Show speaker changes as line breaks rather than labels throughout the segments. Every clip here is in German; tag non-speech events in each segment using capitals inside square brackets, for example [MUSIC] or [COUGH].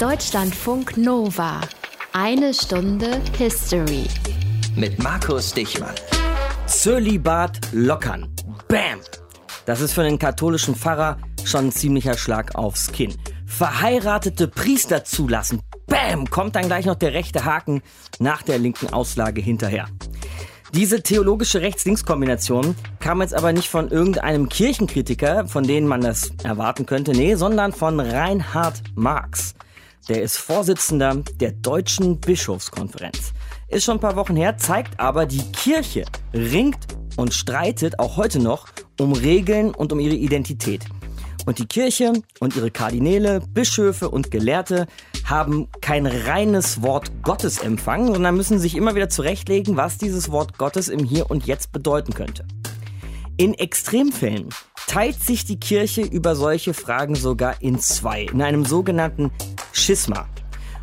Deutschlandfunk Nova. Eine Stunde History.
Mit Markus Dichmann.
Zölibat lockern. Bam! Das ist für den katholischen Pfarrer schon ein ziemlicher Schlag aufs Kinn. Verheiratete Priester zulassen. Bam! Kommt dann gleich noch der rechte Haken nach der linken Auslage hinterher. Diese theologische Rechts-Links-Kombination kam jetzt aber nicht von irgendeinem Kirchenkritiker, von denen man das erwarten könnte, nee, sondern von Reinhard Marx. Der ist Vorsitzender der Deutschen Bischofskonferenz. Ist schon ein paar Wochen her, zeigt aber, die Kirche ringt und streitet auch heute noch um Regeln und um ihre Identität. Und die Kirche und ihre Kardinäle, Bischöfe und Gelehrte haben kein reines Wort Gottes empfangen, sondern müssen sich immer wieder zurechtlegen, was dieses Wort Gottes im Hier und Jetzt bedeuten könnte. In Extremfällen teilt sich die Kirche über solche Fragen sogar in zwei, in einem sogenannten Schisma.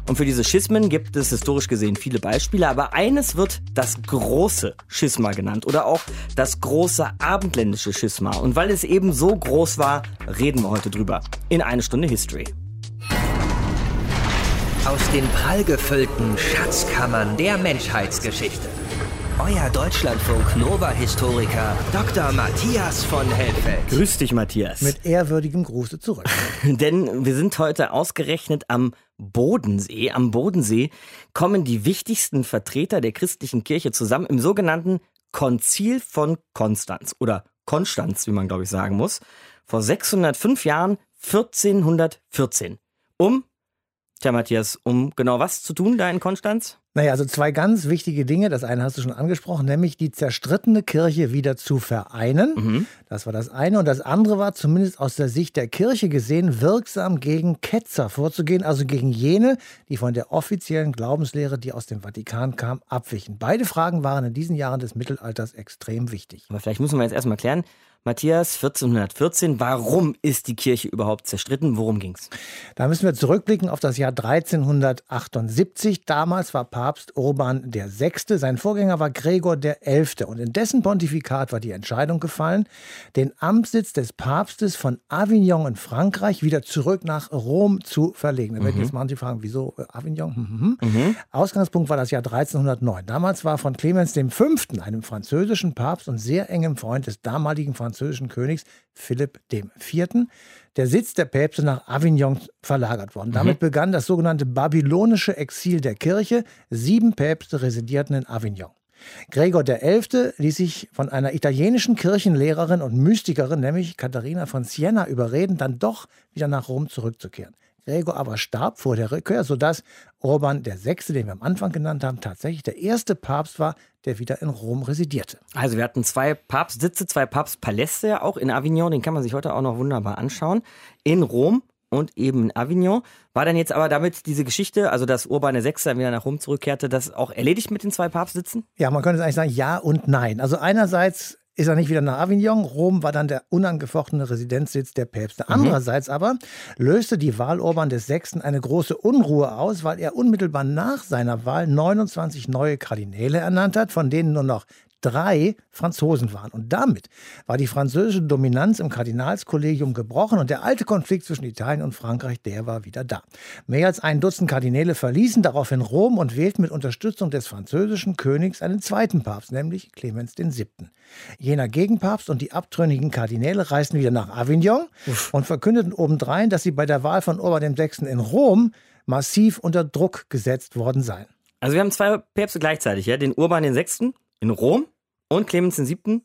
Und für diese Schismen gibt es historisch gesehen viele Beispiele, aber eines wird das große Schisma genannt oder auch das große abendländische Schisma. Und weil es eben so groß war, reden wir heute drüber. In eine Stunde History.
Aus den prallgefüllten Schatzkammern der Menschheitsgeschichte. Euer Deutschlandfunk Nova-Historiker Dr. Matthias von Helfeld.
Grüß dich, Matthias.
Mit ehrwürdigem Gruße zurück. [LAUGHS]
Denn wir sind heute ausgerechnet am Bodensee. Am Bodensee kommen die wichtigsten Vertreter der christlichen Kirche zusammen im sogenannten Konzil von Konstanz oder Konstanz, wie man glaube ich sagen muss, vor 605 Jahren 1414. Um, tja Matthias, um genau was zu tun da in Konstanz?
Naja, also zwei ganz wichtige Dinge. Das eine hast du schon angesprochen, nämlich die zerstrittene Kirche wieder zu vereinen. Mhm. Das war das eine. Und das andere war, zumindest aus der Sicht der Kirche gesehen, wirksam gegen Ketzer vorzugehen, also gegen jene, die von der offiziellen Glaubenslehre, die aus dem Vatikan kam, abwichen. Beide Fragen waren in diesen Jahren des Mittelalters extrem wichtig.
Aber vielleicht müssen wir jetzt erstmal klären, Matthias, 1414. Warum ist die Kirche überhaupt zerstritten? Worum ging's?
Da müssen wir zurückblicken auf das Jahr 1378. Damals war Papst Urban VI. Sein Vorgänger war Gregor XI. Und in dessen Pontifikat war die Entscheidung gefallen, den Amtssitz des Papstes von Avignon in Frankreich wieder zurück nach Rom zu verlegen. Da mhm. werden jetzt manche fragen, wieso äh, Avignon? Mhm. Mhm. Ausgangspunkt war das Jahr 1309. Damals war von Clemens V., einem französischen Papst und sehr engem Freund des damaligen französischen französischen Königs Philipp IV. der Sitz der Päpste nach Avignon verlagert worden. Damit mhm. begann das sogenannte babylonische Exil der Kirche. Sieben Päpste residierten in Avignon. Gregor XI. ließ sich von einer italienischen Kirchenlehrerin und Mystikerin, nämlich Katharina von Siena, überreden, dann doch wieder nach Rom zurückzukehren. Gregor aber starb vor der Rückkehr, sodass Urban VI., den wir am Anfang genannt haben, tatsächlich der erste Papst war, der wieder in Rom residierte.
Also wir hatten zwei Papstsitze, zwei Papstpaläste ja auch in Avignon, den kann man sich heute auch noch wunderbar anschauen. In Rom und eben in Avignon. War dann jetzt aber damit diese Geschichte, also dass Urban VI. dann wieder nach Rom zurückkehrte, das auch erledigt mit den zwei Papstsitzen?
Ja, man könnte eigentlich sagen, ja und nein. Also einerseits ist er nicht wieder nach Avignon. Rom war dann der unangefochtene Residenzsitz der Päpste. Mhm. Andererseits aber löste die Wahl Urban VI. eine große Unruhe aus, weil er unmittelbar nach seiner Wahl 29 neue Kardinäle ernannt hat, von denen nur noch drei Franzosen waren. Und damit war die französische Dominanz im Kardinalskollegium gebrochen und der alte Konflikt zwischen Italien und Frankreich, der war wieder da. Mehr als ein Dutzend Kardinäle verließen daraufhin Rom und wählten mit Unterstützung des französischen Königs einen zweiten Papst, nämlich Clemens VII. Jener Gegenpapst und die abtrünnigen Kardinäle reisten wieder nach Avignon Uff. und verkündeten obendrein, dass sie bei der Wahl von Urban VI. in Rom massiv unter Druck gesetzt worden seien.
Also wir haben zwei Päpste gleichzeitig, ja? den Urban VI. in Rom und Clemens VII.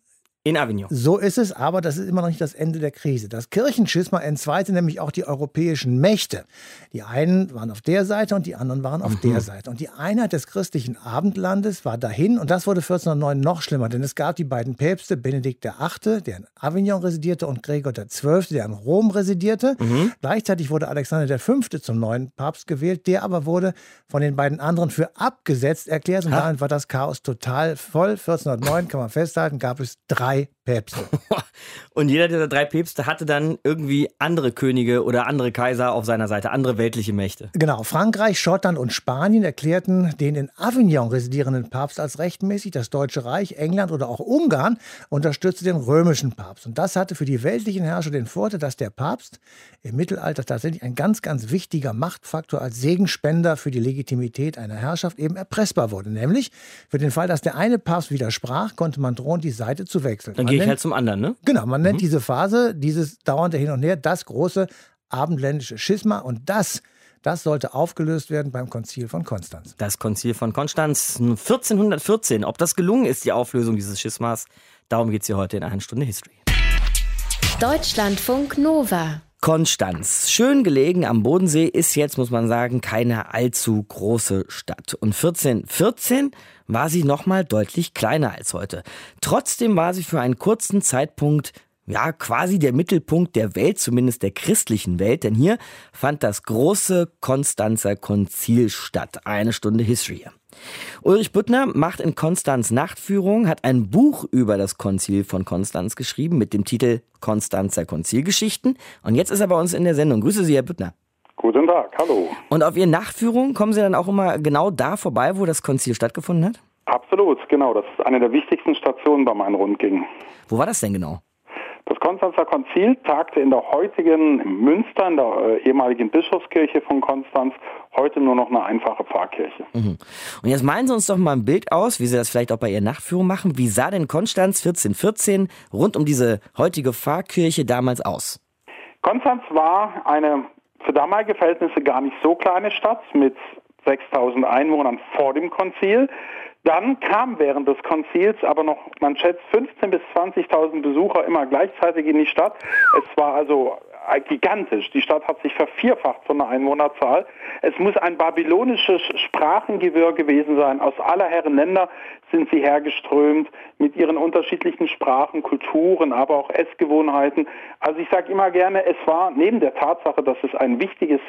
In Avignon.
So ist es, aber das ist immer noch nicht das Ende der Krise. Das Kirchenschisma entzweite nämlich auch die europäischen Mächte. Die einen waren auf der Seite und die anderen waren auf mhm. der Seite. Und die Einheit des christlichen Abendlandes war dahin und das wurde 1409 noch schlimmer, denn es gab die beiden Päpste, Benedikt VIII., der in Avignon residierte, und Gregor XII., der in Rom residierte. Mhm. Gleichzeitig wurde Alexander V. zum neuen Papst gewählt, der aber wurde von den beiden anderen für abgesetzt erklärt und ha. damit war das Chaos total voll. 1409 kann man festhalten, gab es drei by Päpste. [LAUGHS]
Und jeder dieser drei Päpste hatte dann irgendwie andere Könige oder andere Kaiser auf seiner Seite, andere weltliche Mächte.
Genau, Frankreich, Schottland und Spanien erklärten den in Avignon residierenden Papst als rechtmäßig. Das Deutsche Reich, England oder auch Ungarn unterstützte den römischen Papst. Und das hatte für die weltlichen Herrscher den Vorteil, dass der Papst im Mittelalter tatsächlich ein ganz, ganz wichtiger Machtfaktor als Segenspender für die Legitimität einer Herrschaft eben erpressbar wurde. Nämlich für den Fall, dass der eine Papst widersprach, konnte man drohen, die Seite zu wechseln.
Dann gehe ich halt zum anderen, ne?
Genau, man nennt diese Phase, dieses dauernde Hin und Her, das große abendländische Schisma. Und das, das sollte aufgelöst werden beim Konzil von Konstanz.
Das Konzil von Konstanz 1414. Ob das gelungen ist, die Auflösung dieses Schismas, darum geht es hier heute in einer Stunde History.
Deutschlandfunk Nova.
Konstanz, schön gelegen am Bodensee, ist jetzt, muss man sagen, keine allzu große Stadt. Und 1414 war sie nochmal deutlich kleiner als heute. Trotzdem war sie für einen kurzen Zeitpunkt ja, quasi der Mittelpunkt der Welt, zumindest der christlichen Welt, denn hier fand das große Konstanzer Konzil statt. Eine Stunde History. Ulrich Büttner macht in Konstanz Nachtführung, hat ein Buch über das Konzil von Konstanz geschrieben mit dem Titel Konstanzer Konzilgeschichten. Und jetzt ist er bei uns in der Sendung. Grüße Sie, Herr Büttner.
Guten Tag, hallo.
Und auf Ihren Nachtführungen kommen Sie dann auch immer genau da vorbei, wo das Konzil stattgefunden hat?
Absolut, genau. Das ist eine der wichtigsten Stationen bei meinen Rundgängen.
Wo war das denn genau?
Das Konstanzer Konzil tagte in der heutigen Münster, in der äh, ehemaligen Bischofskirche von Konstanz, heute nur noch eine einfache Pfarrkirche.
Mhm. Und jetzt malen Sie uns doch mal ein Bild aus, wie Sie das vielleicht auch bei Ihren Nachtführungen machen. Wie sah denn Konstanz 1414 rund um diese heutige Pfarrkirche damals aus?
Konstanz war eine für damalige Verhältnisse gar nicht so kleine Stadt mit 6000 Einwohnern vor dem Konzil. Dann kam während des Konzils aber noch, man schätzt 15.000 bis 20.000 Besucher immer gleichzeitig in die Stadt. Es war also gigantisch. Die Stadt hat sich vervierfacht von der Einwohnerzahl. Es muss ein babylonisches Sprachengewirr gewesen sein. Aus aller Herren Länder sind sie hergeströmt mit ihren unterschiedlichen Sprachen, Kulturen, aber auch Essgewohnheiten. Also ich sage immer gerne, es war neben der Tatsache, dass es ein wichtiges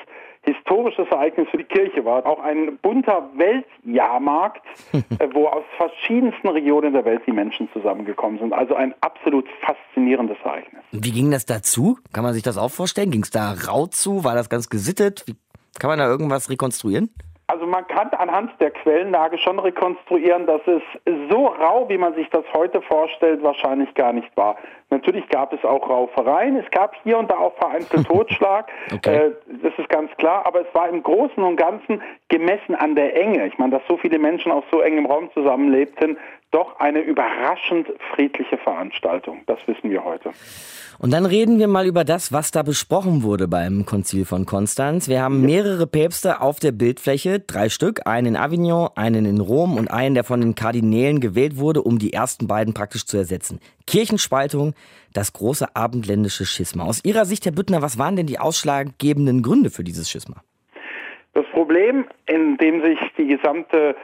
historisches Ereignis für die Kirche war. Auch ein bunter Weltjahrmarkt, [LAUGHS] äh, wo aus verschiedensten Regionen der Welt die Menschen zusammengekommen sind. Also ein absolut faszinierendes Ereignis.
Wie ging das dazu? Kann man sich das auch vorstellen? Ging es da rau zu? War das ganz gesittet? Wie, kann man da irgendwas rekonstruieren?
Also man kann anhand der Quellenlage schon rekonstruieren, dass es so rau, wie man sich das heute vorstellt, wahrscheinlich gar nicht war. Natürlich gab es auch Raufereien, es gab hier und da auch vereinzelt [LAUGHS] Totschlag, okay. äh, das ist ganz klar, aber es war im Großen und Ganzen gemessen an der Enge. Ich meine, dass so viele Menschen auf so engem Raum zusammenlebten, doch eine überraschend friedliche Veranstaltung. Das wissen wir heute.
Und dann reden wir mal über das, was da besprochen wurde beim Konzil von Konstanz. Wir haben mehrere Päpste auf der Bildfläche, drei Stück, einen in Avignon, einen in Rom und einen, der von den Kardinälen gewählt wurde, um die ersten beiden praktisch zu ersetzen. Kirchenspaltung, das große abendländische Schisma. Aus Ihrer Sicht, Herr Büttner, was waren denn die ausschlaggebenden Gründe für dieses Schisma?
Das Problem, in dem sich die gesamte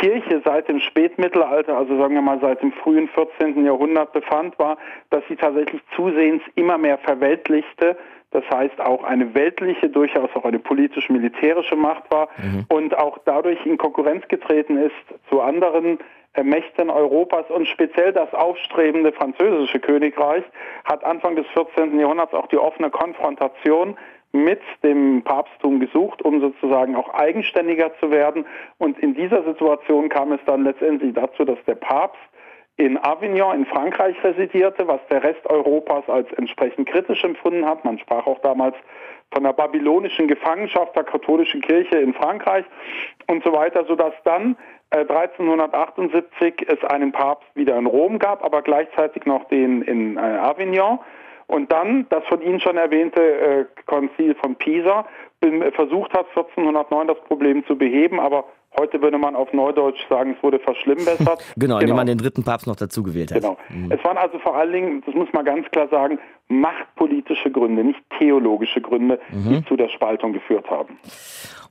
Kirche seit dem Spätmittelalter, also sagen wir mal seit dem frühen 14. Jahrhundert befand, war, dass sie tatsächlich zusehends immer mehr verweltlichte. Das heißt auch eine weltliche, durchaus auch eine politisch-militärische Macht war mhm. und auch dadurch in Konkurrenz getreten ist zu anderen äh, Mächten Europas und speziell das aufstrebende französische Königreich hat Anfang des 14. Jahrhunderts auch die offene Konfrontation mit dem Papsttum gesucht, um sozusagen auch eigenständiger zu werden. Und in dieser Situation kam es dann letztendlich dazu, dass der Papst in Avignon in Frankreich residierte, was der Rest Europas als entsprechend kritisch empfunden hat. Man sprach auch damals von der babylonischen Gefangenschaft der katholischen Kirche in Frankreich und so weiter, sodass dann 1378 äh, es einen Papst wieder in Rom gab, aber gleichzeitig noch den in äh, Avignon. Und dann das von Ihnen schon erwähnte äh, Konzil von Pisa versucht hat, 1409 das Problem zu beheben, aber heute würde man auf Neudeutsch sagen, es wurde verschlimmbessert. [LAUGHS]
genau, indem genau. man den dritten Papst noch dazu gewählt hat.
Genau. Mhm. Es waren also vor allen Dingen, das muss man ganz klar sagen, machtpolitische Gründe, nicht theologische Gründe, mhm. die zu der Spaltung geführt haben.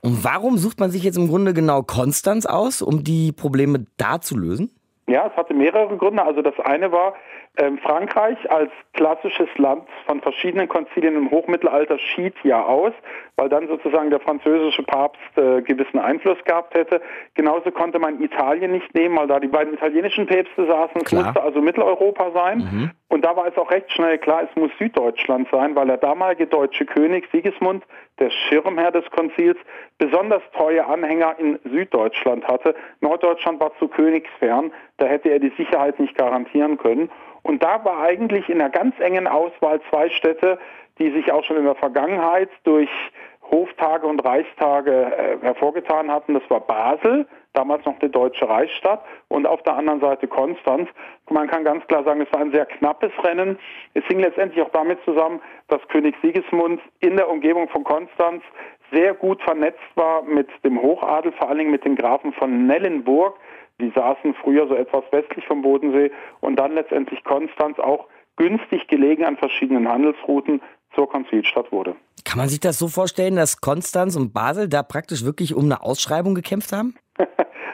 Und warum sucht man sich jetzt im Grunde genau Konstanz aus, um die Probleme da zu lösen?
Ja, es hatte mehrere Gründe. Also das eine war, ähm, Frankreich als klassisches Land von verschiedenen Konzilien im Hochmittelalter schied ja aus, weil dann sozusagen der französische Papst äh, gewissen Einfluss gehabt hätte. Genauso konnte man Italien nicht nehmen, weil da die beiden italienischen Päpste saßen. Es musste also Mitteleuropa sein. Mhm. Und da war es auch recht schnell klar, es muss Süddeutschland sein, weil der damalige deutsche König Sigismund, der Schirmherr des Konzils, besonders treue Anhänger in Süddeutschland hatte. Norddeutschland war zu königsfern, da hätte er die Sicherheit nicht garantieren können. Und da war eigentlich in einer ganz engen Auswahl zwei Städte, die sich auch schon in der Vergangenheit durch Hoftage und Reichstage äh, hervorgetan hatten. Das war Basel, damals noch eine deutsche Reichsstadt, und auf der anderen Seite Konstanz. Man kann ganz klar sagen, es war ein sehr knappes Rennen. Es hing letztendlich auch damit zusammen, dass König Sigismund in der Umgebung von Konstanz sehr gut vernetzt war mit dem Hochadel, vor allen Dingen mit den Grafen von Nellenburg. Die saßen früher so etwas westlich vom Bodensee und dann letztendlich Konstanz auch günstig gelegen an verschiedenen Handelsrouten zur Konzilstadt wurde.
Kann man sich das so vorstellen, dass Konstanz und Basel da praktisch wirklich um eine Ausschreibung gekämpft haben?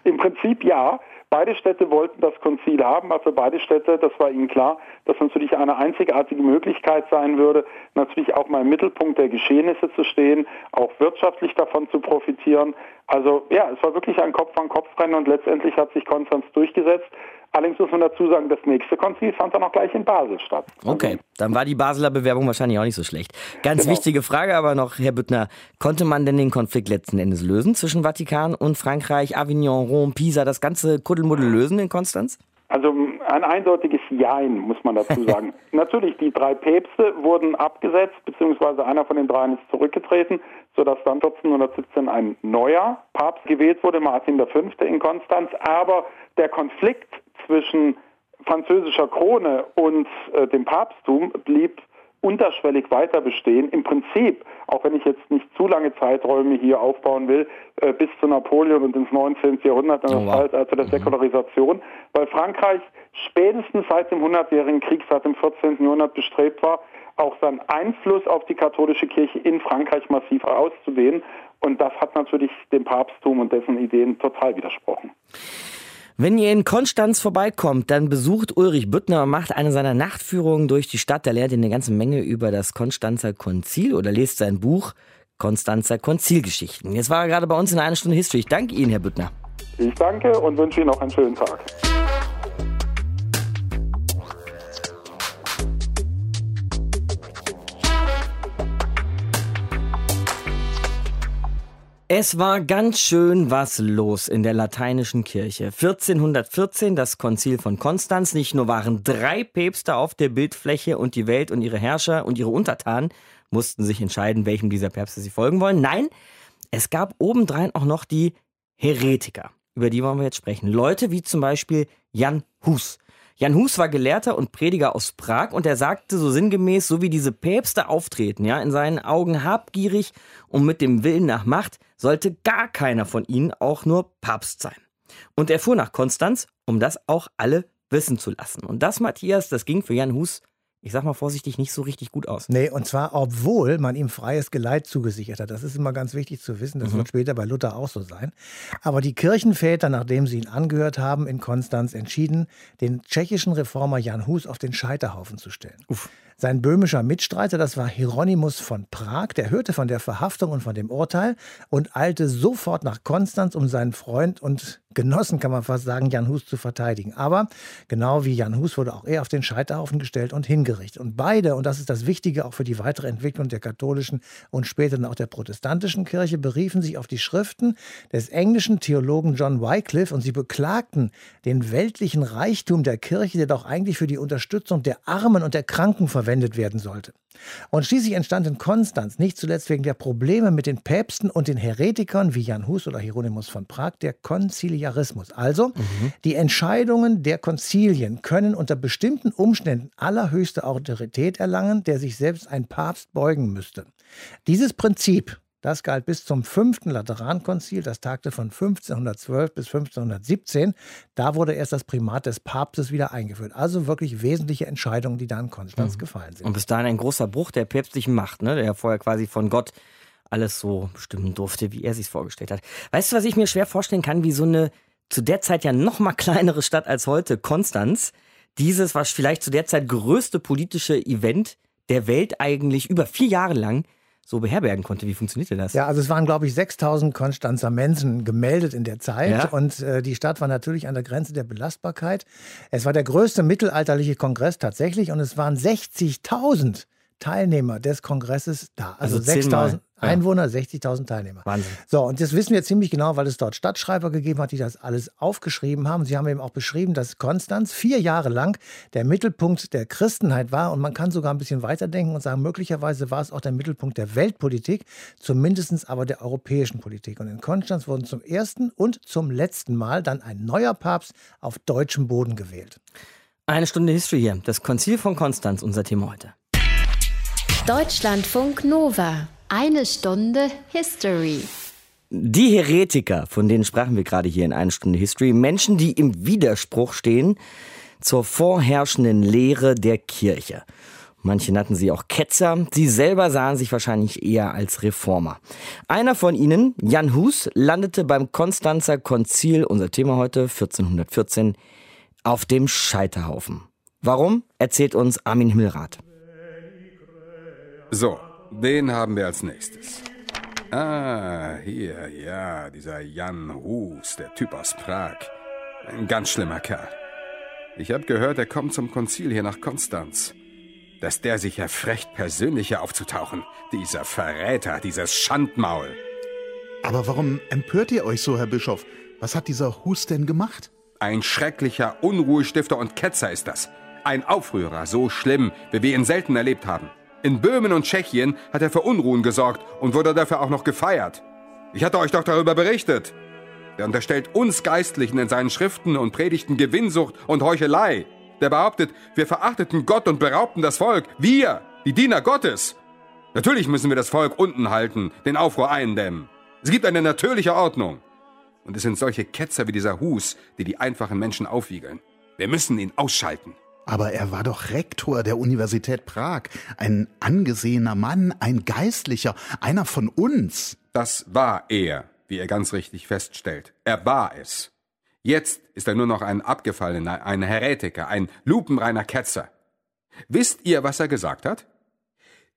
Im Prinzip ja. Beide Städte wollten das Konzil haben, für beide Städte, das war ihnen klar, dass natürlich eine einzigartige Möglichkeit sein würde, natürlich auch mal im Mittelpunkt der Geschehnisse zu stehen, auch wirtschaftlich davon zu profitieren. Also ja, es war wirklich ein Kopf-an-Kopf-Rennen und letztendlich hat sich Konstanz durchgesetzt. Allerdings muss man dazu sagen, das nächste Konzil fand dann auch gleich in Basel statt.
Okay, dann war die Basler Bewerbung wahrscheinlich auch nicht so schlecht. Ganz genau. wichtige Frage aber noch, Herr Büttner. Konnte man denn den Konflikt letzten Endes lösen zwischen Vatikan und Frankreich, Avignon, Rom, Pisa, das ganze Kuddelmuddel lösen in Konstanz?
Also ein eindeutiges Jein, muss man dazu [LAUGHS] sagen. Natürlich, die drei Päpste wurden abgesetzt, beziehungsweise einer von den dreien ist zurückgetreten, sodass dann 1417 ein neuer Papst gewählt wurde, Martin V. in Konstanz. Aber der Konflikt zwischen französischer Krone und äh, dem Papsttum blieb unterschwellig weiter bestehen. Im Prinzip, auch wenn ich jetzt nicht zu lange Zeiträume hier aufbauen will, äh, bis zu Napoleon und ins 19. Jahrhundert, in das oh, Zeitalter der mhm. Säkularisation, weil Frankreich spätestens seit dem Hundertjährigen Krieg, seit dem 14. Jahrhundert bestrebt war, auch seinen Einfluss auf die katholische Kirche in Frankreich massiv auszudehnen. Und das hat natürlich dem Papsttum und dessen Ideen total widersprochen.
Wenn ihr in Konstanz vorbeikommt, dann besucht Ulrich Büttner und macht eine seiner Nachtführungen durch die Stadt. Da lernt ihr eine ganze Menge über das Konstanzer Konzil oder lest sein Buch Konstanzer Konzilgeschichten. Jetzt war er gerade bei uns in einer Stunde History. Ich danke Ihnen, Herr Büttner.
Ich danke und wünsche Ihnen noch einen schönen Tag.
Es war ganz schön was los in der lateinischen Kirche. 1414 das Konzil von Konstanz. Nicht nur waren drei Päpste auf der Bildfläche und die Welt und ihre Herrscher und ihre Untertanen mussten sich entscheiden, welchem dieser Päpste sie folgen wollen. Nein, es gab obendrein auch noch die Heretiker. Über die wollen wir jetzt sprechen. Leute wie zum Beispiel Jan Hus. Jan Hus war Gelehrter und Prediger aus Prag und er sagte so sinngemäß, so wie diese Päpste auftreten, ja, in seinen Augen habgierig und mit dem Willen nach Macht, sollte gar keiner von ihnen auch nur Papst sein. Und er fuhr nach Konstanz, um das auch alle wissen zu lassen. Und das, Matthias, das ging für Jan Hus ich sag mal vorsichtig, nicht so richtig gut aus.
Nee, und zwar, obwohl man ihm freies Geleit zugesichert hat. Das ist immer ganz wichtig zu wissen. Das mhm. wird später bei Luther auch so sein. Aber die Kirchenväter, nachdem sie ihn angehört haben in Konstanz, entschieden, den tschechischen Reformer Jan Hus auf den Scheiterhaufen zu stellen. Uff. Sein böhmischer Mitstreiter, das war Hieronymus von Prag, der hörte von der Verhaftung und von dem Urteil und eilte sofort nach Konstanz, um seinen Freund und Genossen, kann man fast sagen, Jan Hus zu verteidigen. Aber genau wie Jan Hus wurde auch er auf den Scheiterhaufen gestellt und hingerichtet. Und beide, und das ist das Wichtige auch für die weitere Entwicklung der katholischen und später dann auch der protestantischen Kirche, beriefen sich auf die Schriften des englischen Theologen John Wycliffe und sie beklagten den weltlichen Reichtum der Kirche, der doch eigentlich für die Unterstützung der Armen und der Kranken verwendet werden sollte. Und schließlich entstand in Konstanz, nicht zuletzt wegen der Probleme mit den Päpsten und den Heretikern wie Jan Hus oder Hieronymus von Prag, der Konziliarismus. Also, mhm. die Entscheidungen der Konzilien können unter bestimmten Umständen allerhöchste Autorität erlangen, der sich selbst ein Papst beugen müsste. Dieses Prinzip das galt bis zum fünften Laterankonzil, das tagte von 1512 bis 1517. Da wurde erst das Primat des Papstes wieder eingeführt. Also wirklich wesentliche Entscheidungen, die da in Konstanz mhm. gefallen sind.
Und bis dahin ein großer Bruch der päpstlichen Macht, ne? der ja vorher quasi von Gott alles so bestimmen durfte, wie er sich vorgestellt hat. Weißt du, was ich mir schwer vorstellen kann, wie so eine zu der Zeit ja noch mal kleinere Stadt als heute, Konstanz, dieses war vielleicht zu der Zeit größte politische Event der Welt eigentlich über vier Jahre lang so beherbergen konnte. Wie funktionierte das?
Ja, also es waren, glaube ich, 6000 Konstanzer Mensen gemeldet in der Zeit.
Ja?
Und äh, die Stadt war natürlich an der Grenze der Belastbarkeit. Es war der größte mittelalterliche Kongress tatsächlich und es waren 60.000 Teilnehmer des Kongresses da. Also,
Also zehnmal.
6000 Einwohner, 60.000 Teilnehmer.
Wahnsinn.
So, und das wissen wir ziemlich genau, weil es dort Stadtschreiber gegeben hat, die das alles aufgeschrieben haben. Sie haben eben auch beschrieben, dass Konstanz vier Jahre lang der Mittelpunkt der Christenheit war. Und man kann sogar ein bisschen weiterdenken und sagen, möglicherweise war es auch der Mittelpunkt der Weltpolitik, zumindest aber der europäischen Politik. Und in Konstanz wurden zum ersten und zum letzten Mal dann ein neuer Papst auf deutschem Boden gewählt.
Eine Stunde History hier. Das Konzil von Konstanz, unser Thema heute.
Deutschlandfunk Nova. Eine Stunde History.
Die Heretiker, von denen sprachen wir gerade hier in einer Stunde History, Menschen, die im Widerspruch stehen zur vorherrschenden Lehre der Kirche. Manche nannten sie auch Ketzer. Sie selber sahen sich wahrscheinlich eher als Reformer. Einer von ihnen, Jan Hus, landete beim Konstanzer Konzil, unser Thema heute 1414, auf dem Scheiterhaufen. Warum? Erzählt uns Armin Himmelrath.
So, den haben wir als nächstes. Ah, hier, ja, dieser Jan Hus, der Typ aus Prag. Ein ganz schlimmer Kerl. Ich habe gehört, er kommt zum Konzil hier nach Konstanz. Dass der sich erfrecht, persönlich hier aufzutauchen. Dieser Verräter, dieses Schandmaul.
Aber warum empört ihr euch so, Herr Bischof? Was hat dieser Hus denn gemacht?
Ein schrecklicher Unruhestifter und Ketzer ist das. Ein Aufrührer, so schlimm, wie wir ihn selten erlebt haben. In Böhmen und Tschechien hat er für Unruhen gesorgt und wurde dafür auch noch gefeiert. Ich hatte euch doch darüber berichtet. Der unterstellt uns Geistlichen in seinen Schriften und Predigten Gewinnsucht und Heuchelei. Der behauptet, wir verachteten Gott und beraubten das Volk. Wir, die Diener Gottes. Natürlich müssen wir das Volk unten halten, den Aufruhr eindämmen. Es gibt eine natürliche Ordnung. Und es sind solche Ketzer wie dieser Hus, die die einfachen Menschen aufwiegeln. Wir müssen ihn ausschalten.
Aber er war doch Rektor der Universität Prag. Ein angesehener Mann, ein Geistlicher, einer von uns.
Das war er, wie er ganz richtig feststellt. Er war es. Jetzt ist er nur noch ein Abgefallener, ein Heretiker, ein lupenreiner Ketzer. Wisst ihr, was er gesagt hat?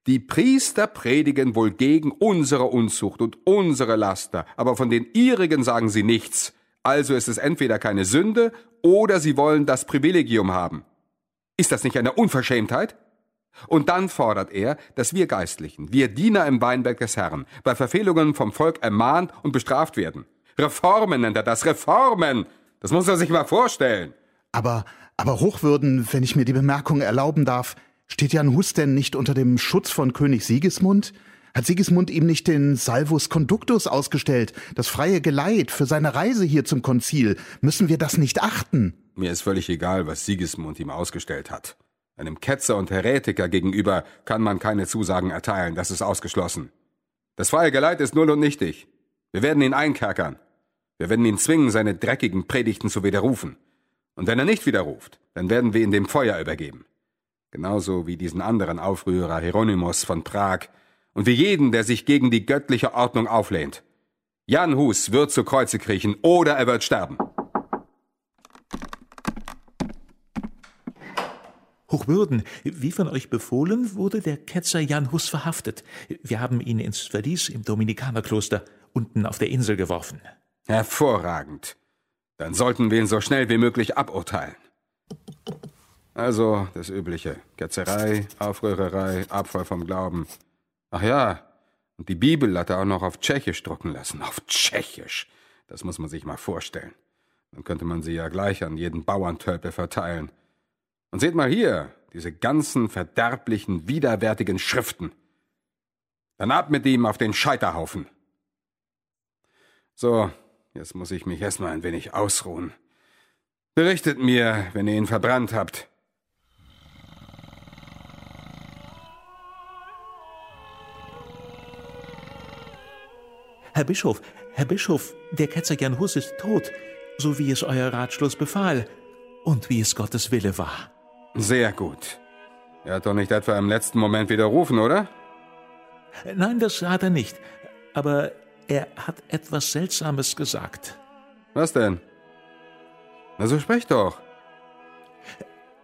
Die Priester predigen wohl gegen unsere Unzucht und unsere Laster, aber von den ihrigen sagen sie nichts. Also ist es entweder keine Sünde oder sie wollen das Privilegium haben. Ist das nicht eine Unverschämtheit? Und dann fordert er, dass wir Geistlichen, wir Diener im Weinberg des Herrn, bei Verfehlungen vom Volk ermahnt und bestraft werden. Reformen nennt er das, Reformen! Das muss er sich mal vorstellen.
Aber, aber Hochwürden, wenn ich mir die Bemerkung erlauben darf, steht Jan Hus denn nicht unter dem Schutz von König Sigismund? Hat Sigismund ihm nicht den Salvus Conductus ausgestellt, das freie Geleit für seine Reise hier zum Konzil? Müssen wir das nicht achten?
Mir ist völlig egal, was Sigismund ihm ausgestellt hat. Einem Ketzer und Heretiker gegenüber kann man keine Zusagen erteilen, das ist ausgeschlossen. Das freie Geleit ist null und nichtig. Wir werden ihn einkerkern. Wir werden ihn zwingen, seine dreckigen Predigten zu widerrufen. Und wenn er nicht widerruft, dann werden wir ihn dem Feuer übergeben. Genauso wie diesen anderen Aufrührer Hieronymus von Prag und wie jeden, der sich gegen die göttliche Ordnung auflehnt. Jan Hus wird zu Kreuze kriechen oder er wird sterben.
Hochwürden, wie von euch befohlen, wurde der Ketzer Jan Hus verhaftet. Wir haben ihn ins Verlies im Dominikanerkloster unten auf der Insel geworfen.
Hervorragend. Dann sollten wir ihn so schnell wie möglich aburteilen. Also das Übliche. Ketzerei, Aufrührerei, Abfall vom Glauben. Ach ja, und die Bibel hat er auch noch auf Tschechisch drucken lassen. Auf Tschechisch. Das muss man sich mal vorstellen. Dann könnte man sie ja gleich an jeden Bauerntölpel verteilen. Und seht mal hier, diese ganzen verderblichen, widerwärtigen Schriften. Dann ab mit ihm auf den Scheiterhaufen. So, jetzt muss ich mich erstmal ein wenig ausruhen. Berichtet mir, wenn ihr ihn verbrannt habt.
Herr Bischof, Herr Bischof, der Ketzer Jan Hus ist tot, so wie es euer Ratschluss befahl und wie es Gottes Wille war.
Sehr gut. Er hat doch nicht etwa im letzten Moment widerrufen, oder?
Nein, das hat er nicht. Aber er hat etwas Seltsames gesagt.
Was denn? Na, so sprech doch.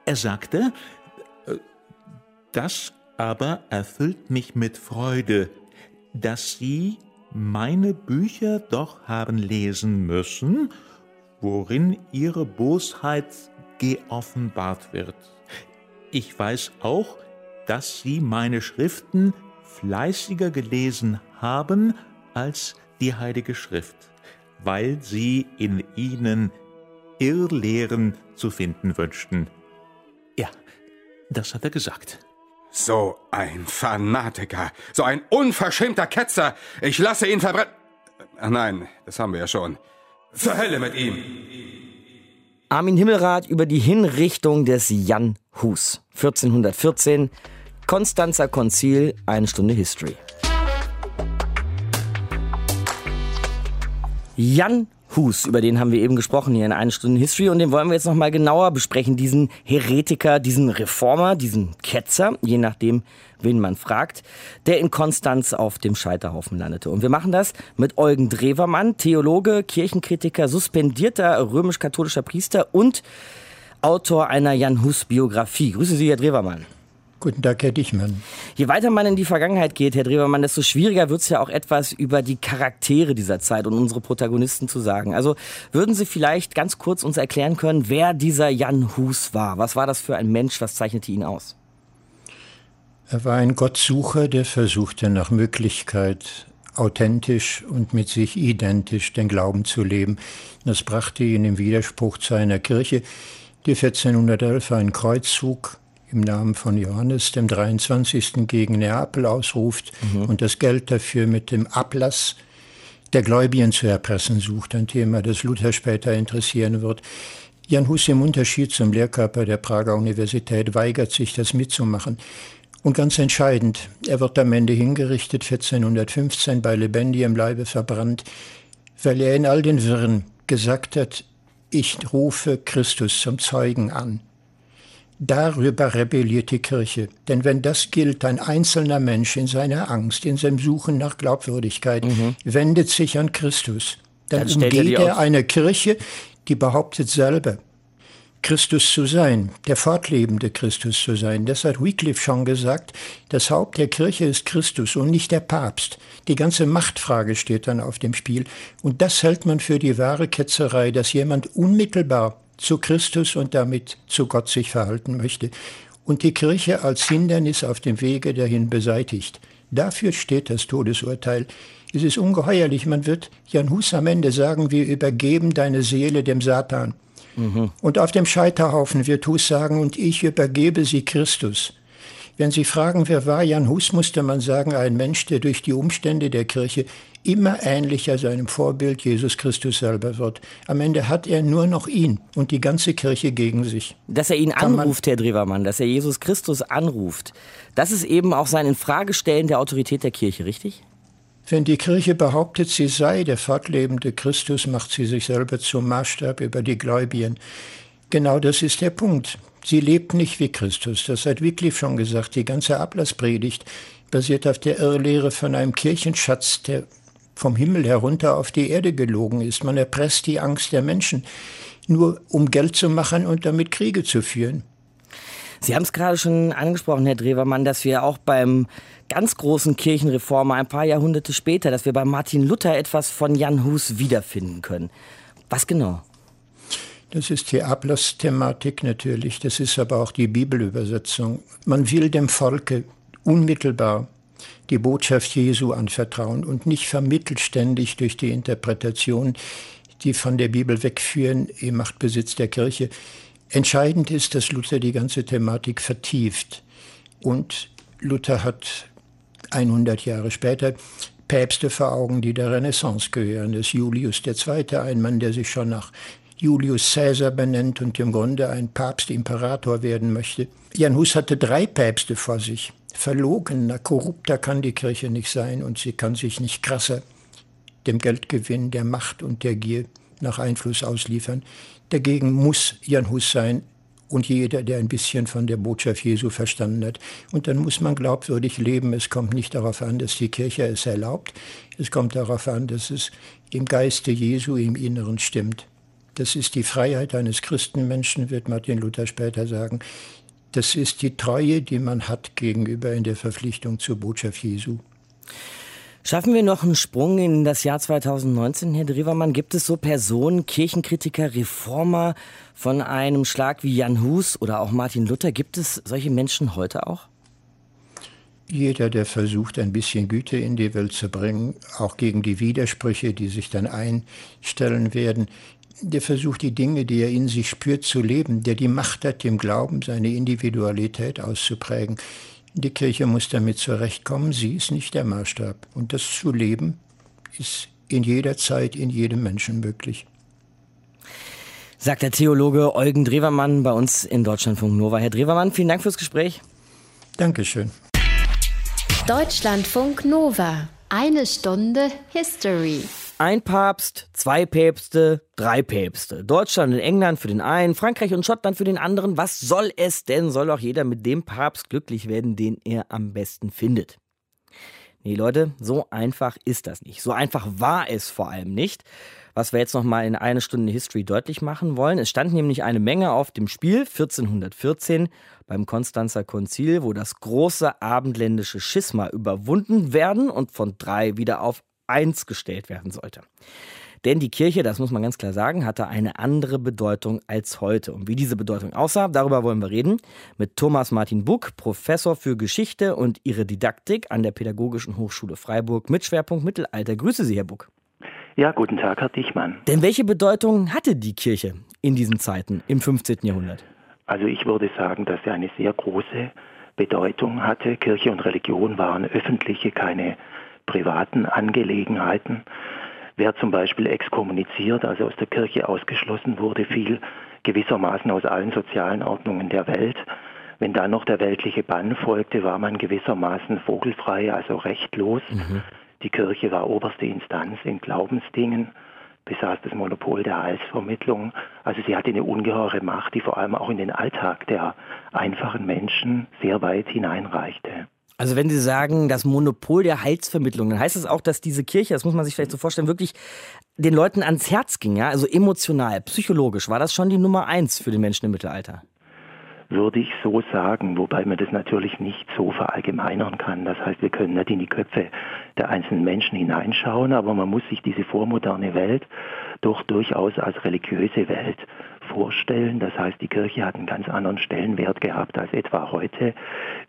Er sagte, äh, das aber erfüllt mich mit Freude, dass Sie meine Bücher doch haben lesen müssen, worin Ihre Bosheit geoffenbart wird. Ich weiß auch, dass Sie meine Schriften fleißiger gelesen haben als die Heilige Schrift, weil Sie in ihnen Irrlehren zu finden wünschten. Ja, das hat er gesagt.
So ein Fanatiker, so ein unverschämter Ketzer. Ich lasse ihn verbrennen. Ach nein, das haben wir ja schon. Zur Hölle mit ihm.
Armin Himmelrath über die Hinrichtung des Jan Hus. 1414, Konstanzer Konzil, eine Stunde History. Jan Hus, über den haben wir eben gesprochen hier in einer Stunde History und den wollen wir jetzt nochmal genauer besprechen. Diesen Heretiker, diesen Reformer, diesen Ketzer, je nachdem, wen man fragt, der in Konstanz auf dem Scheiterhaufen landete. Und wir machen das mit Eugen Drewermann, Theologe, Kirchenkritiker, suspendierter römisch-katholischer Priester und Autor einer Jan Hus Biografie. Grüße Sie, Herr Drewermann.
Guten Tag, Herr Dichmann.
Je weiter man in die Vergangenheit geht, Herr Drewermann, desto schwieriger wird es ja auch etwas über die Charaktere dieser Zeit und unsere Protagonisten zu sagen. Also würden Sie vielleicht ganz kurz uns erklären können, wer dieser Jan Hus war? Was war das für ein Mensch? Was zeichnete ihn aus?
Er war ein Gottsucher, der versuchte nach Möglichkeit authentisch und mit sich identisch den Glauben zu leben. Das brachte ihn im Widerspruch zu einer Kirche, die 1411 einen Kreuzzug im Namen von Johannes dem 23. gegen Neapel ausruft mhm. und das Geld dafür mit dem Ablass der Gläubigen zu erpressen sucht, ein Thema, das Luther später interessieren wird. Jan Hus im Unterschied zum Lehrkörper der Prager Universität weigert sich, das mitzumachen. Und ganz entscheidend, er wird am Ende hingerichtet, 1415 bei lebendigem Leibe verbrannt, weil er in all den Wirren gesagt hat, ich rufe Christus zum Zeugen an. Darüber rebelliert die Kirche. Denn wenn das gilt, ein einzelner Mensch in seiner Angst, in seinem Suchen nach Glaubwürdigkeit, mhm. wendet sich an Christus, dann, dann umgeht er, er eine Kirche, die behauptet selber, Christus zu sein, der fortlebende Christus zu sein. Das hat Wycliffe schon gesagt. Das Haupt der Kirche ist Christus und nicht der Papst. Die ganze Machtfrage steht dann auf dem Spiel. Und das hält man für die wahre Ketzerei, dass jemand unmittelbar zu Christus und damit zu Gott sich verhalten möchte und die Kirche als Hindernis auf dem Wege dahin beseitigt. Dafür steht das Todesurteil. Es ist ungeheuerlich. Man wird Jan Hus am Ende sagen, wir übergeben deine Seele dem Satan. Mhm. Und auf dem Scheiterhaufen wird Hus sagen, und ich übergebe sie Christus. Wenn Sie fragen, wer war Jan Hus, musste man sagen, ein Mensch, der durch die Umstände der Kirche immer ähnlicher seinem Vorbild Jesus Christus selber wird. Am Ende hat er nur noch ihn und die ganze Kirche gegen sich.
Dass er ihn Kann anruft, Herr Drewermann, dass er Jesus Christus anruft, das ist eben auch sein Infragestellen der Autorität der Kirche, richtig?
Wenn die Kirche behauptet, sie sei der fortlebende Christus, macht sie sich selber zum Maßstab über die Gläubigen. Genau das ist der Punkt. Sie lebt nicht wie Christus. Das hat Wycliffe schon gesagt. Die ganze Ablasspredigt basiert auf der Irrlehre von einem Kirchenschatz, der vom Himmel herunter auf die Erde gelogen ist. Man erpresst die Angst der Menschen, nur um Geld zu machen und damit Kriege zu führen.
Sie haben es gerade schon angesprochen, Herr Drewermann, dass wir auch beim ganz großen Kirchenreformer ein paar Jahrhunderte später, dass wir bei Martin Luther etwas von Jan Hus wiederfinden können. Was genau?
Das ist die Ablassthematik natürlich, das ist aber auch die Bibelübersetzung. Man will dem Volke unmittelbar die Botschaft Jesu anvertrauen und nicht vermittelt ständig durch die Interpretation, die von der Bibel wegführen im Machtbesitz der Kirche. Entscheidend ist, dass Luther die ganze Thematik vertieft. Und Luther hat 100 Jahre später Päpste vor Augen, die der Renaissance gehören. Das ist Julius II., ein Mann, der sich schon nach Julius Caesar benennt und im Grunde ein Papst, Imperator werden möchte. Jan Hus hatte drei Päpste vor sich verlogener, korrupter kann die Kirche nicht sein und sie kann sich nicht krasser dem Geldgewinn, der Macht und der Gier nach Einfluss ausliefern. Dagegen muss Jan Hus sein und jeder, der ein bisschen von der Botschaft Jesu verstanden hat. Und dann muss man glaubwürdig leben. Es kommt nicht darauf an, dass die Kirche es erlaubt. Es kommt darauf an, dass es im Geiste Jesu im Inneren stimmt. Das ist die Freiheit eines Christenmenschen, wird Martin Luther später sagen. Das ist die Treue, die man hat gegenüber in der Verpflichtung zur Botschaft Jesu.
Schaffen wir noch einen Sprung in das Jahr 2019, Herr Drewermann? Gibt es so Personen, Kirchenkritiker, Reformer von einem Schlag wie Jan Hus oder auch Martin Luther? Gibt es solche Menschen heute auch?
Jeder, der versucht, ein bisschen Güte in die Welt zu bringen, auch gegen die Widersprüche, die sich dann einstellen werden, der versucht, die Dinge, die er in sich spürt, zu leben, der die Macht hat, dem Glauben seine Individualität auszuprägen. Die Kirche muss damit zurechtkommen, sie ist nicht der Maßstab. Und das zu leben ist in jeder Zeit, in jedem Menschen möglich.
Sagt der Theologe Eugen Drewermann bei uns in Deutschlandfunk Nova. Herr Drewermann, vielen Dank fürs Gespräch.
Dankeschön.
Deutschlandfunk Nova. Eine Stunde History.
Ein Papst, zwei Päpste, drei Päpste. Deutschland und England für den einen, Frankreich und Schottland für den anderen. Was soll es denn? Soll auch jeder mit dem Papst glücklich werden, den er am besten findet. Nee, Leute, so einfach ist das nicht. So einfach war es vor allem nicht. Was wir jetzt noch mal in eine Stunde History deutlich machen wollen. Es stand nämlich eine Menge auf dem Spiel 1414 beim Konstanzer Konzil, wo das große abendländische Schisma überwunden werden und von drei wieder auf 1 gestellt werden sollte. Denn die Kirche, das muss man ganz klar sagen, hatte eine andere Bedeutung als heute. Und wie diese Bedeutung aussah, darüber wollen wir reden mit Thomas Martin Buck, Professor für Geschichte und ihre Didaktik an der Pädagogischen Hochschule Freiburg mit Schwerpunkt Mittelalter. Grüße Sie, Herr Buck.
Ja, guten Tag, Herr Dichmann.
Denn welche Bedeutung hatte die Kirche in diesen Zeiten im 15. Jahrhundert?
Also ich würde sagen, dass sie eine sehr große Bedeutung hatte. Kirche und Religion waren öffentliche, keine privaten Angelegenheiten. Wer zum Beispiel exkommuniziert, also aus der Kirche ausgeschlossen wurde, fiel gewissermaßen aus allen sozialen Ordnungen der Welt. Wenn dann noch der weltliche Bann folgte, war man gewissermaßen vogelfrei, also rechtlos. Mhm. Die Kirche war oberste Instanz in Glaubensdingen, besaß das Monopol der Heilsvermittlung. Also sie hatte eine ungeheure Macht, die vor allem auch in den Alltag der einfachen Menschen sehr weit hineinreichte.
Also wenn Sie sagen, das Monopol der Heilsvermittlung, dann heißt es das auch, dass diese Kirche, das muss man sich vielleicht so vorstellen, wirklich den Leuten ans Herz ging, ja? Also emotional, psychologisch, war das schon die Nummer eins für den Menschen im Mittelalter?
Würde ich so sagen, wobei man das natürlich nicht so verallgemeinern kann. Das heißt, wir können nicht in die Köpfe der einzelnen Menschen hineinschauen, aber man muss sich diese vormoderne Welt doch durchaus als religiöse Welt vorstellen. Das heißt, die Kirche hat einen ganz anderen Stellenwert gehabt als etwa heute.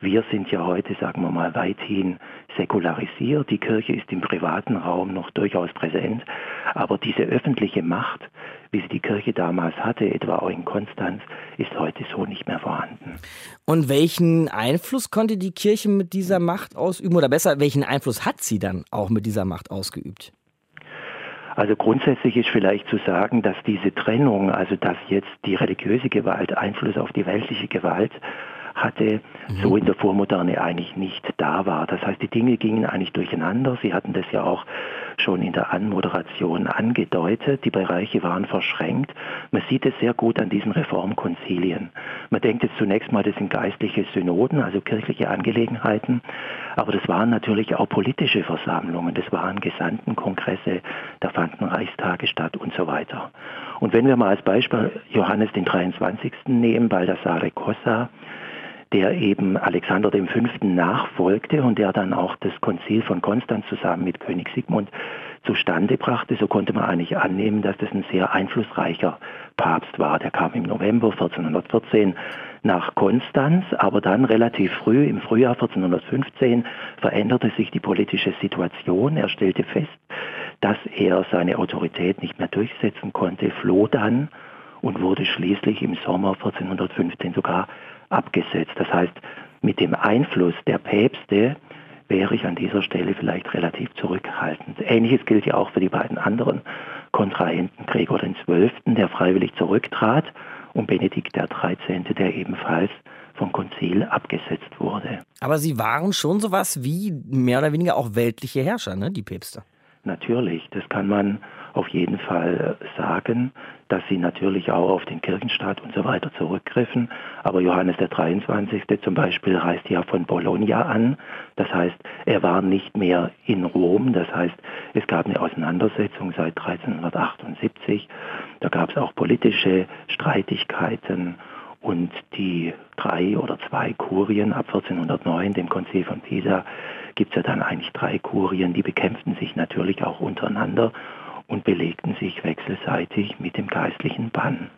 Wir sind ja heute, sagen wir mal, weithin säkularisiert. Die Kirche ist im privaten Raum noch durchaus präsent. Aber diese öffentliche Macht, wie sie die Kirche damals hatte, etwa auch in Konstanz, ist heute so nicht mehr vorhanden.
Und welchen Einfluss konnte die Kirche mit dieser Macht ausüben? Oder besser, welchen Einfluss hat sie dann auch mit dieser Macht ausgeübt?
Also grundsätzlich ist vielleicht zu sagen, dass diese Trennung, also dass jetzt die religiöse Gewalt Einfluss auf die weltliche Gewalt hatte, mhm. so in der Vormoderne eigentlich nicht da war. Das heißt, die Dinge gingen eigentlich durcheinander. Sie hatten das ja auch schon in der Anmoderation angedeutet. Die Bereiche waren verschränkt. Man sieht es sehr gut an diesen Reformkonzilien. Man denkt jetzt zunächst mal, das sind geistliche Synoden, also kirchliche Angelegenheiten. Aber das waren natürlich auch politische Versammlungen. Das waren Gesandtenkongresse, da fanden Reichstage statt und so weiter. Und wenn wir mal als Beispiel Johannes den 23. nehmen, Baldassare Cossa, der eben Alexander V. nachfolgte und der dann auch das Konzil von Konstanz zusammen mit König Sigmund zustande brachte, so konnte man eigentlich annehmen, dass das ein sehr einflussreicher Papst war. Der kam im November 1414 nach Konstanz, aber dann relativ früh, im Frühjahr 1415, veränderte sich die politische Situation. Er stellte fest, dass er seine Autorität nicht mehr durchsetzen konnte, floh dann und wurde schließlich im Sommer 1415 sogar abgesetzt. Das heißt, mit dem Einfluss der Päpste wäre ich an dieser Stelle vielleicht relativ zurückhaltend. Ähnliches gilt ja auch für die beiden anderen Kontrahenten, Gregor XII., der freiwillig zurücktrat, und Benedikt XIII., der ebenfalls vom Konzil abgesetzt wurde.
Aber sie waren schon sowas wie mehr oder weniger auch weltliche Herrscher, ne, die Päpste?
Natürlich, das kann man auf jeden Fall sagen, dass sie natürlich auch auf den Kirchenstaat und so weiter zurückgriffen. Aber Johannes der 23. zum Beispiel reist ja von Bologna an. Das heißt, er war nicht mehr in Rom. Das heißt, es gab eine Auseinandersetzung seit 1378. Da gab es auch politische Streitigkeiten. Und die drei oder zwei Kurien ab 1409, dem Konzil von Pisa, gibt es ja dann eigentlich drei Kurien, die bekämpften sich natürlich auch untereinander und belegten sich wechselseitig mit dem geistlichen Bann.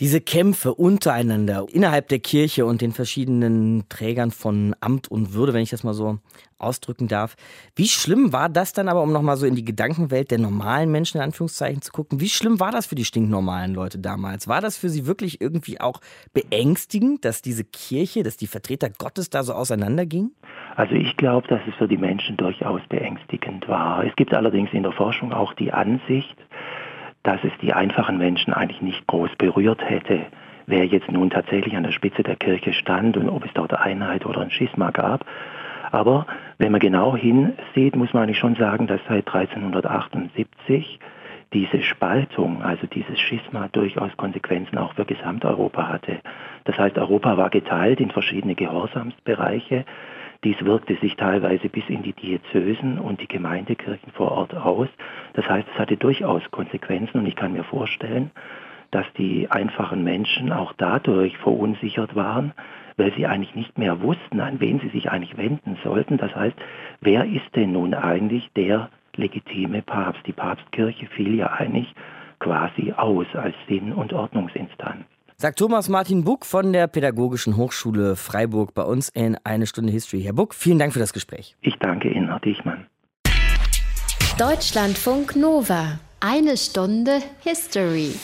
Diese Kämpfe untereinander, innerhalb der Kirche und den verschiedenen Trägern von Amt und Würde, wenn ich das mal so ausdrücken darf. Wie schlimm war das dann aber, um nochmal so in die Gedankenwelt der normalen Menschen in Anführungszeichen zu gucken, wie schlimm war das für die stinknormalen Leute damals? War das für sie wirklich irgendwie auch beängstigend, dass diese Kirche, dass die Vertreter Gottes da so auseinandergingen?
Also ich glaube, dass es für die Menschen durchaus beängstigend war. Es gibt allerdings in der Forschung auch die Ansicht, dass es die einfachen Menschen eigentlich nicht groß berührt hätte, wer jetzt nun tatsächlich an der Spitze der Kirche stand und ob es dort Einheit oder ein Schisma gab. Aber wenn man genau hinsieht, muss man eigentlich schon sagen, dass seit 1378 diese Spaltung, also dieses Schisma, durchaus Konsequenzen auch für Gesamteuropa hatte. Das heißt, Europa war geteilt in verschiedene Gehorsamsbereiche. Dies wirkte sich teilweise bis in die Diözesen und die Gemeindekirchen vor Ort aus. Das heißt, es hatte durchaus Konsequenzen und ich kann mir vorstellen, dass die einfachen Menschen auch dadurch verunsichert waren, weil sie eigentlich nicht mehr wussten, an wen sie sich eigentlich wenden sollten. Das heißt, wer ist denn nun eigentlich der legitime Papst? Die Papstkirche fiel ja eigentlich quasi aus als Sinn- und Ordnungsinstanz.
Sagt Thomas Martin Buck von der Pädagogischen Hochschule Freiburg bei uns in Eine Stunde History. Herr Buck, vielen Dank für das Gespräch.
Ich danke Ihnen, Herr Dichmann.
Deutschlandfunk Nova. Eine Stunde History.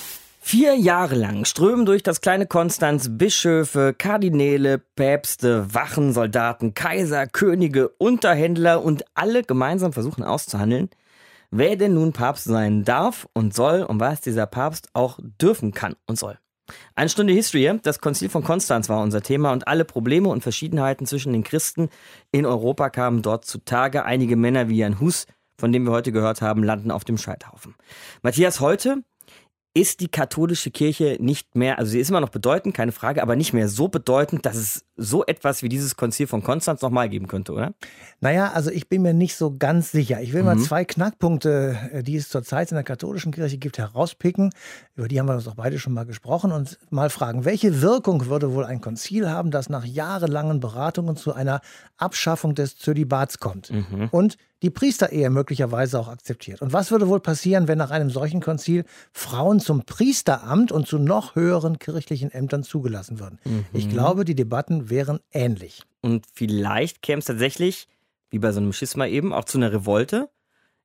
Vier Jahre lang strömen durch das kleine Konstanz Bischöfe, Kardinäle, Päpste, Wachen, Soldaten, Kaiser, Könige, Unterhändler und alle gemeinsam versuchen auszuhandeln, wer denn nun Papst sein darf und soll und was dieser Papst auch dürfen kann und soll. Eine Stunde History, das Konzil von Konstanz war unser Thema und alle Probleme und Verschiedenheiten zwischen den Christen in Europa kamen dort zutage. Einige Männer wie Jan Hus, von dem wir heute gehört haben, landen auf dem Scheiterhaufen. Matthias, heute ist die katholische Kirche nicht mehr, also sie ist immer noch bedeutend, keine Frage, aber nicht mehr so bedeutend, dass es so etwas wie dieses Konzil von Konstanz nochmal geben könnte, oder?
Naja, also ich bin mir nicht so ganz sicher. Ich will mhm. mal zwei Knackpunkte, äh, die es zurzeit in der katholischen Kirche gibt, herauspicken. Über die haben wir uns auch beide schon mal gesprochen und mal fragen, welche Wirkung würde wohl ein Konzil haben, das nach jahrelangen Beratungen zu einer Abschaffung des Zölibats kommt? Mhm. Und die Priesterehe möglicherweise auch akzeptiert. Und was würde wohl passieren, wenn nach einem solchen Konzil Frauen zum Priesteramt und zu noch höheren kirchlichen Ämtern zugelassen würden? Mhm. Ich glaube, die Debatten wären ähnlich.
Und vielleicht käme es tatsächlich, wie bei so einem Schisma eben, auch zu einer Revolte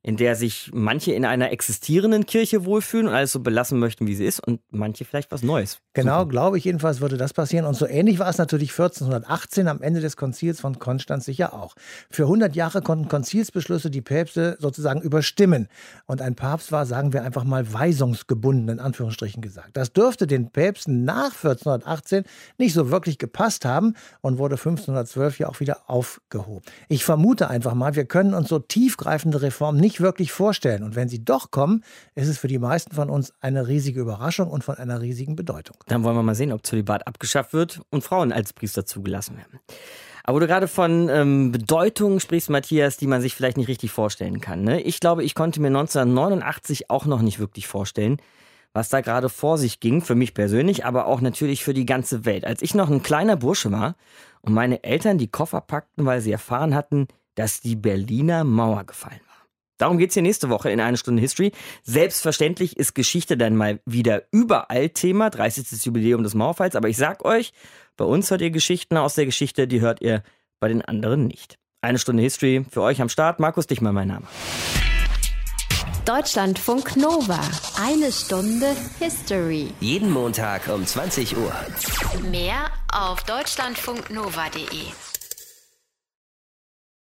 in der sich manche in einer existierenden Kirche wohlfühlen und alles so belassen möchten, wie sie ist, und manche vielleicht was Neues.
Genau, glaube ich jedenfalls würde das passieren. Und so ähnlich war es natürlich 1418 am Ende des Konzils von Konstanz sicher auch. Für 100 Jahre konnten Konzilsbeschlüsse die Päpste sozusagen überstimmen. Und ein Papst war, sagen wir einfach mal, weisungsgebunden, in Anführungsstrichen gesagt. Das dürfte den Päpsten nach 1418 nicht so wirklich gepasst haben und wurde 1512 ja auch wieder aufgehoben. Ich vermute einfach mal, wir können uns so tiefgreifende Reformen nicht nicht wirklich vorstellen. Und wenn sie doch kommen, ist es für die meisten von uns eine riesige Überraschung und von einer riesigen Bedeutung.
Dann wollen wir mal sehen, ob Zölibat abgeschafft wird und Frauen als Priester zugelassen werden. Aber du gerade von ähm, Bedeutungen sprichst, Matthias, die man sich vielleicht nicht richtig vorstellen kann. Ne? Ich glaube, ich konnte mir 1989 auch noch nicht wirklich vorstellen, was da gerade vor sich ging, für mich persönlich, aber auch natürlich für die ganze Welt. Als ich noch ein kleiner Bursche war und meine Eltern die Koffer packten, weil sie erfahren hatten, dass die Berliner Mauer gefallen. Darum geht es hier nächste Woche in eine Stunde History. Selbstverständlich ist Geschichte dann mal wieder überall Thema, 30. Jubiläum des Mauerfalls. Aber ich sag euch, bei uns hört ihr Geschichten aus der Geschichte, die hört ihr bei den anderen nicht. Eine Stunde History für euch am Start. Markus Dichmann, mein Name.
Deutschlandfunk Nova. Eine Stunde History.
Jeden Montag um 20 Uhr.
Mehr auf deutschlandfunknova.de.